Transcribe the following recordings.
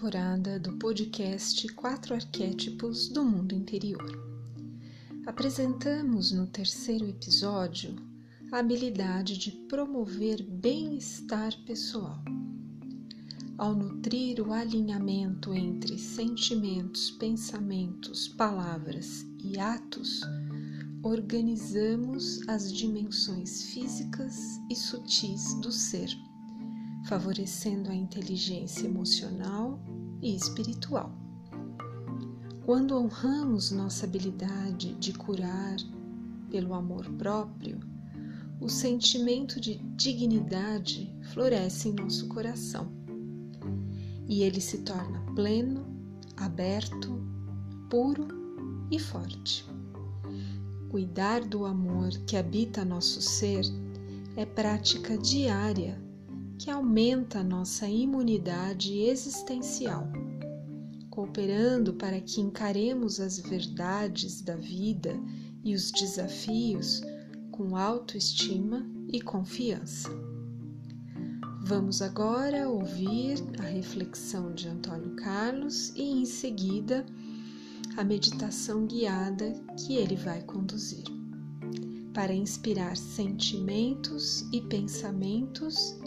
Temporada do podcast Quatro Arquétipos do Mundo Interior. Apresentamos no terceiro episódio a habilidade de promover bem-estar pessoal. Ao nutrir o alinhamento entre sentimentos, pensamentos, palavras e atos, organizamos as dimensões físicas e sutis do ser favorecendo a inteligência emocional e espiritual. Quando honramos nossa habilidade de curar pelo amor próprio, o sentimento de dignidade floresce em nosso coração e ele se torna pleno, aberto, puro e forte. Cuidar do amor que habita nosso ser é prática diária que aumenta nossa imunidade existencial, cooperando para que encaremos as verdades da vida e os desafios com autoestima e confiança. Vamos agora ouvir a reflexão de Antônio Carlos e, em seguida, a meditação guiada que ele vai conduzir, para inspirar sentimentos e pensamentos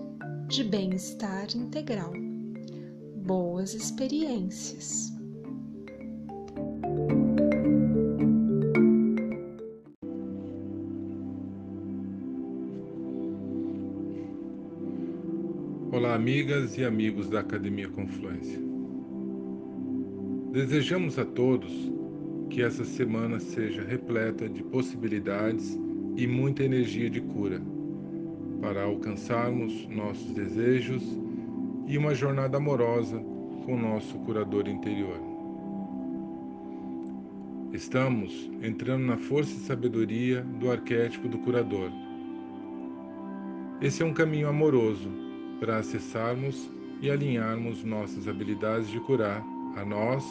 de bem-estar integral. Boas experiências! Olá, amigas e amigos da Academia Confluência. Desejamos a todos que essa semana seja repleta de possibilidades e muita energia de cura para alcançarmos nossos desejos e uma jornada amorosa com nosso curador interior. Estamos entrando na força e sabedoria do arquétipo do curador. Esse é um caminho amoroso para acessarmos e alinharmos nossas habilidades de curar a nós,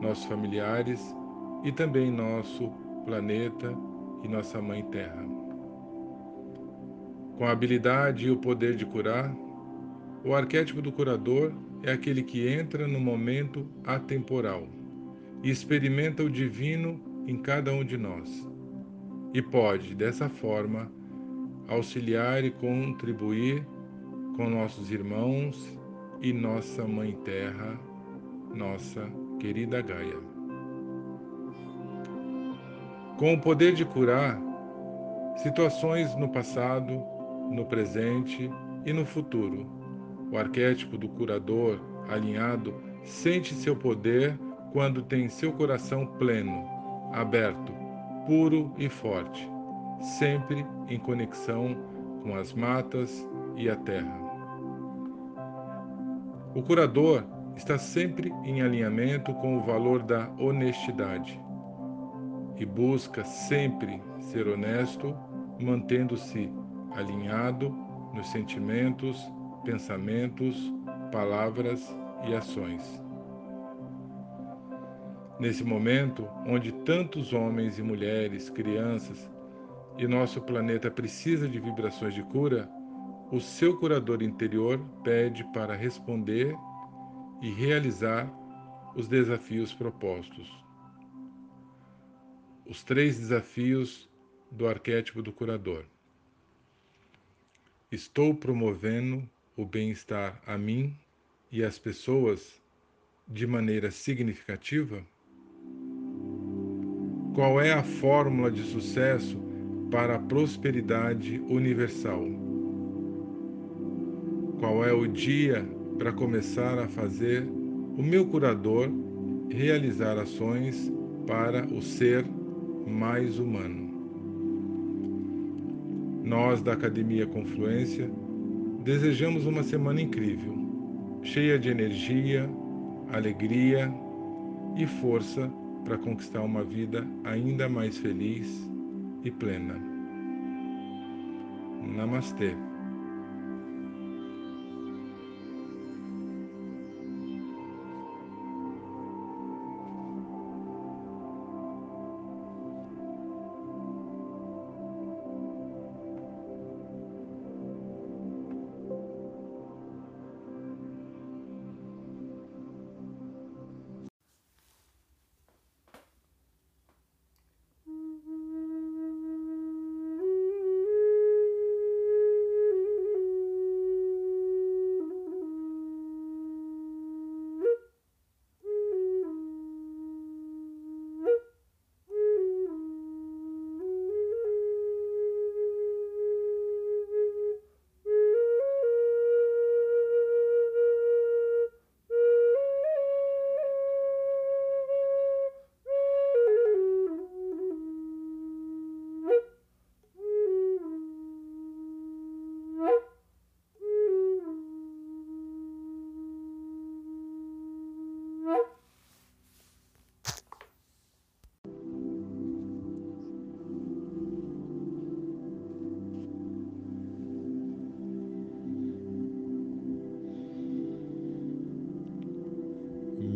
nossos familiares e também nosso planeta e nossa Mãe Terra. Com a habilidade e o poder de curar, o arquétipo do curador é aquele que entra no momento atemporal e experimenta o divino em cada um de nós. E pode, dessa forma, auxiliar e contribuir com nossos irmãos e nossa Mãe Terra, nossa querida Gaia. Com o poder de curar, situações no passado no presente e no futuro. O arquétipo do curador alinhado sente seu poder quando tem seu coração pleno, aberto, puro e forte, sempre em conexão com as matas e a terra. O curador está sempre em alinhamento com o valor da honestidade e busca sempre ser honesto, mantendo-se alinhado nos sentimentos, pensamentos, palavras e ações. Nesse momento, onde tantos homens e mulheres, crianças e nosso planeta precisa de vibrações de cura, o seu curador interior pede para responder e realizar os desafios propostos. Os três desafios do arquétipo do curador. Estou promovendo o bem-estar a mim e às pessoas de maneira significativa? Qual é a fórmula de sucesso para a prosperidade universal? Qual é o dia para começar a fazer o meu curador realizar ações para o ser mais humano? Nós da Academia Confluência desejamos uma semana incrível, cheia de energia, alegria e força para conquistar uma vida ainda mais feliz e plena. Namastê.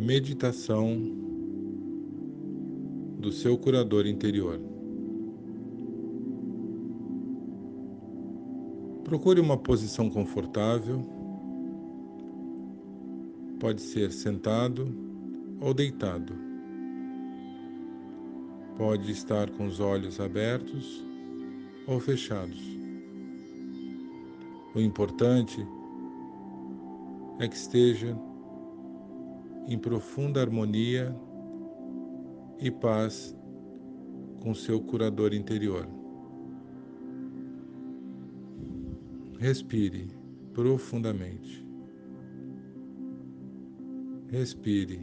Meditação do seu curador interior. Procure uma posição confortável. Pode ser sentado ou deitado. Pode estar com os olhos abertos ou fechados. O importante é que esteja em profunda harmonia e paz com seu curador interior. Respire profundamente. Respire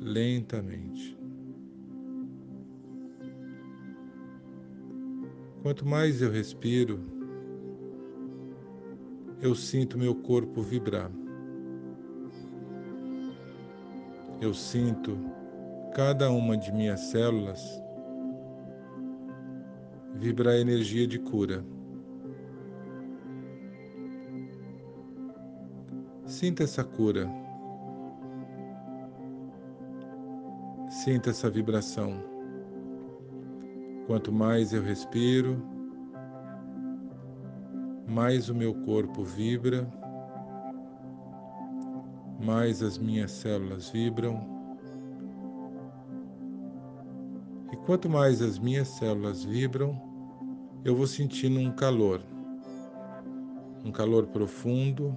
lentamente. Quanto mais eu respiro, eu sinto meu corpo vibrar. Eu sinto cada uma de minhas células vibrar energia de cura. Sinta essa cura. Sinta essa vibração. Quanto mais eu respiro, mais o meu corpo vibra mais as minhas células vibram. E quanto mais as minhas células vibram, eu vou sentindo um calor, um calor profundo,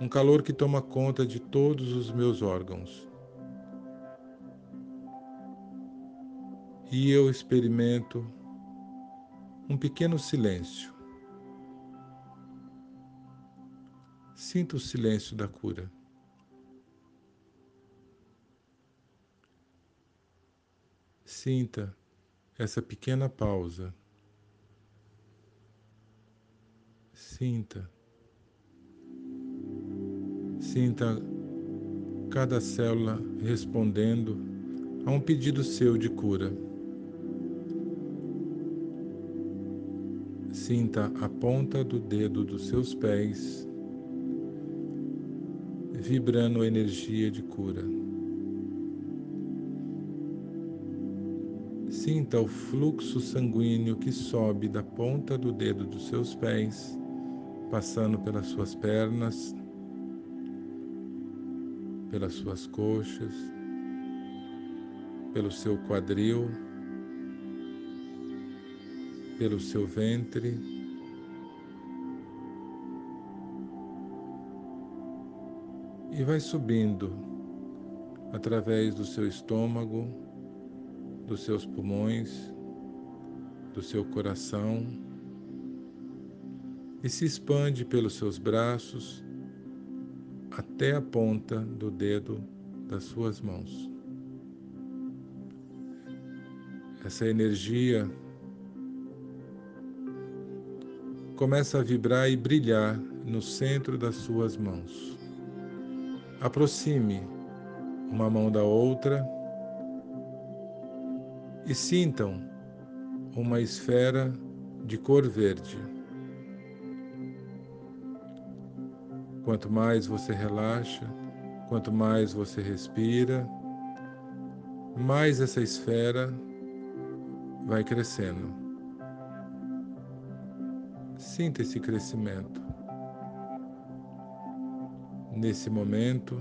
um calor que toma conta de todos os meus órgãos. E eu experimento um pequeno silêncio. Sinta o silêncio da cura. Sinta essa pequena pausa. Sinta. Sinta cada célula respondendo a um pedido seu de cura. Sinta a ponta do dedo dos seus pés vibrando energia de cura. Sinta o fluxo sanguíneo que sobe da ponta do dedo dos seus pés, passando pelas suas pernas, pelas suas coxas, pelo seu quadril, pelo seu ventre e vai subindo através do seu estômago, dos seus pulmões, do seu coração e se expande pelos seus braços até a ponta do dedo das suas mãos. Essa energia começa a vibrar e brilhar no centro das suas mãos. Aproxime uma mão da outra e sintam uma esfera de cor verde. Quanto mais você relaxa, quanto mais você respira, mais essa esfera vai crescendo. Sinta esse crescimento. Nesse momento,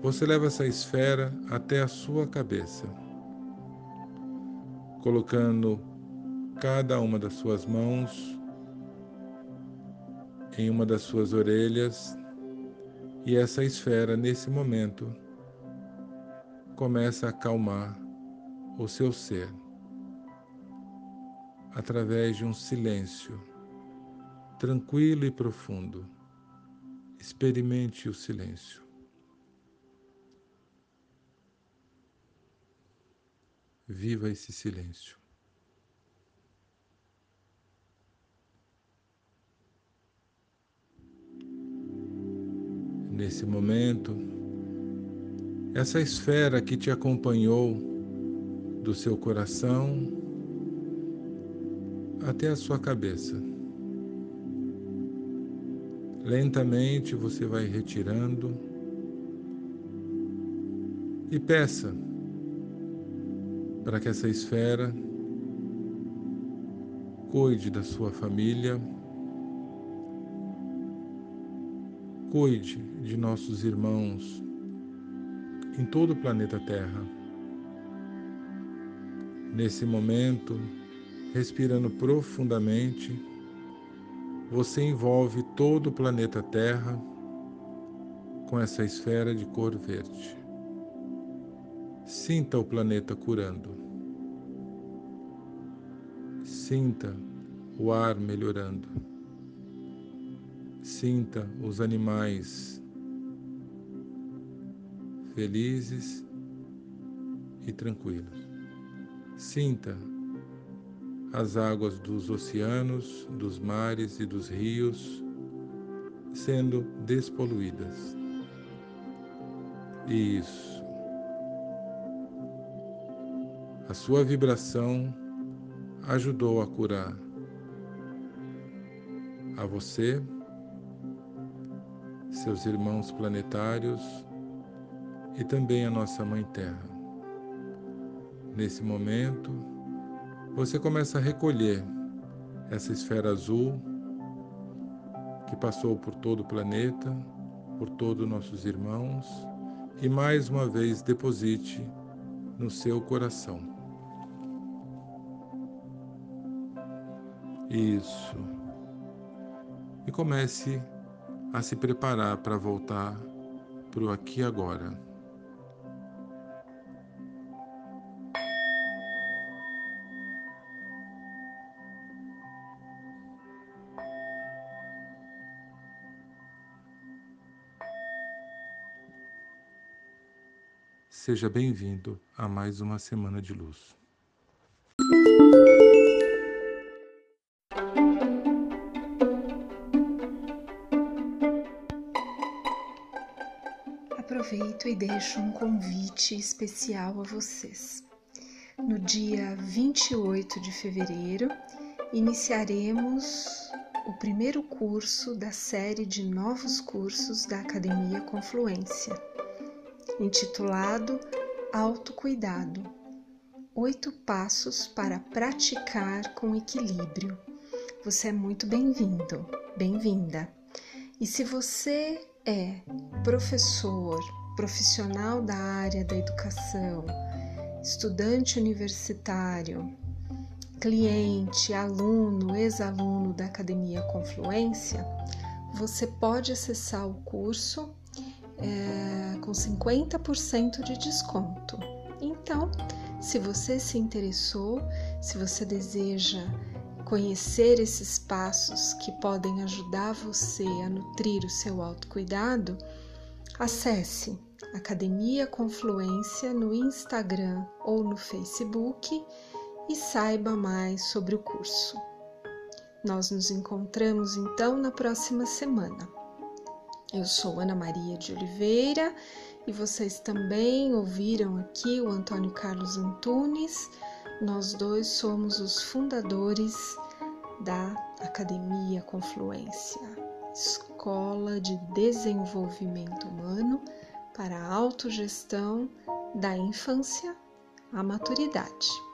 você leva essa esfera até a sua cabeça, colocando cada uma das suas mãos em uma das suas orelhas, e essa esfera, nesse momento, começa a acalmar o seu ser através de um silêncio tranquilo e profundo. Experimente o silêncio. Viva esse silêncio. Nesse momento, essa esfera que te acompanhou do seu coração até a sua cabeça. Lentamente você vai retirando e peça para que essa esfera cuide da sua família, cuide de nossos irmãos em todo o planeta Terra. Nesse momento, respirando profundamente, você envolve todo o planeta Terra com essa esfera de cor verde. Sinta o planeta curando. Sinta o ar melhorando. Sinta os animais felizes e tranquilos. Sinta as águas dos oceanos, dos mares e dos rios sendo despoluídas. Isso. A sua vibração ajudou a curar a você, seus irmãos planetários e também a nossa Mãe Terra. Nesse momento, você começa a recolher essa esfera azul que passou por todo o planeta, por todos nossos irmãos e mais uma vez deposite no seu coração. Isso. E comece a se preparar para voltar para o aqui e agora. Seja bem-vindo a mais uma semana de luz. Aproveito e deixo um convite especial a vocês. No dia 28 de fevereiro, iniciaremos o primeiro curso da série de novos cursos da Academia Confluência intitulado Autocuidado Oito Passos para Praticar com Equilíbrio. Você é muito bem-vindo, bem-vinda. E se você é professor, profissional da área da educação, estudante universitário, cliente, aluno, ex-aluno da Academia Confluência, você pode acessar o curso é, com 50% de desconto. Então, se você se interessou, se você deseja conhecer esses passos que podem ajudar você a nutrir o seu autocuidado, acesse Academia Confluência no Instagram ou no Facebook e saiba mais sobre o curso. Nós nos encontramos então na próxima semana. Eu sou Ana Maria de Oliveira e vocês também ouviram aqui o Antônio Carlos Antunes. Nós dois somos os fundadores da Academia Confluência, Escola de Desenvolvimento Humano para a Autogestão da Infância à Maturidade.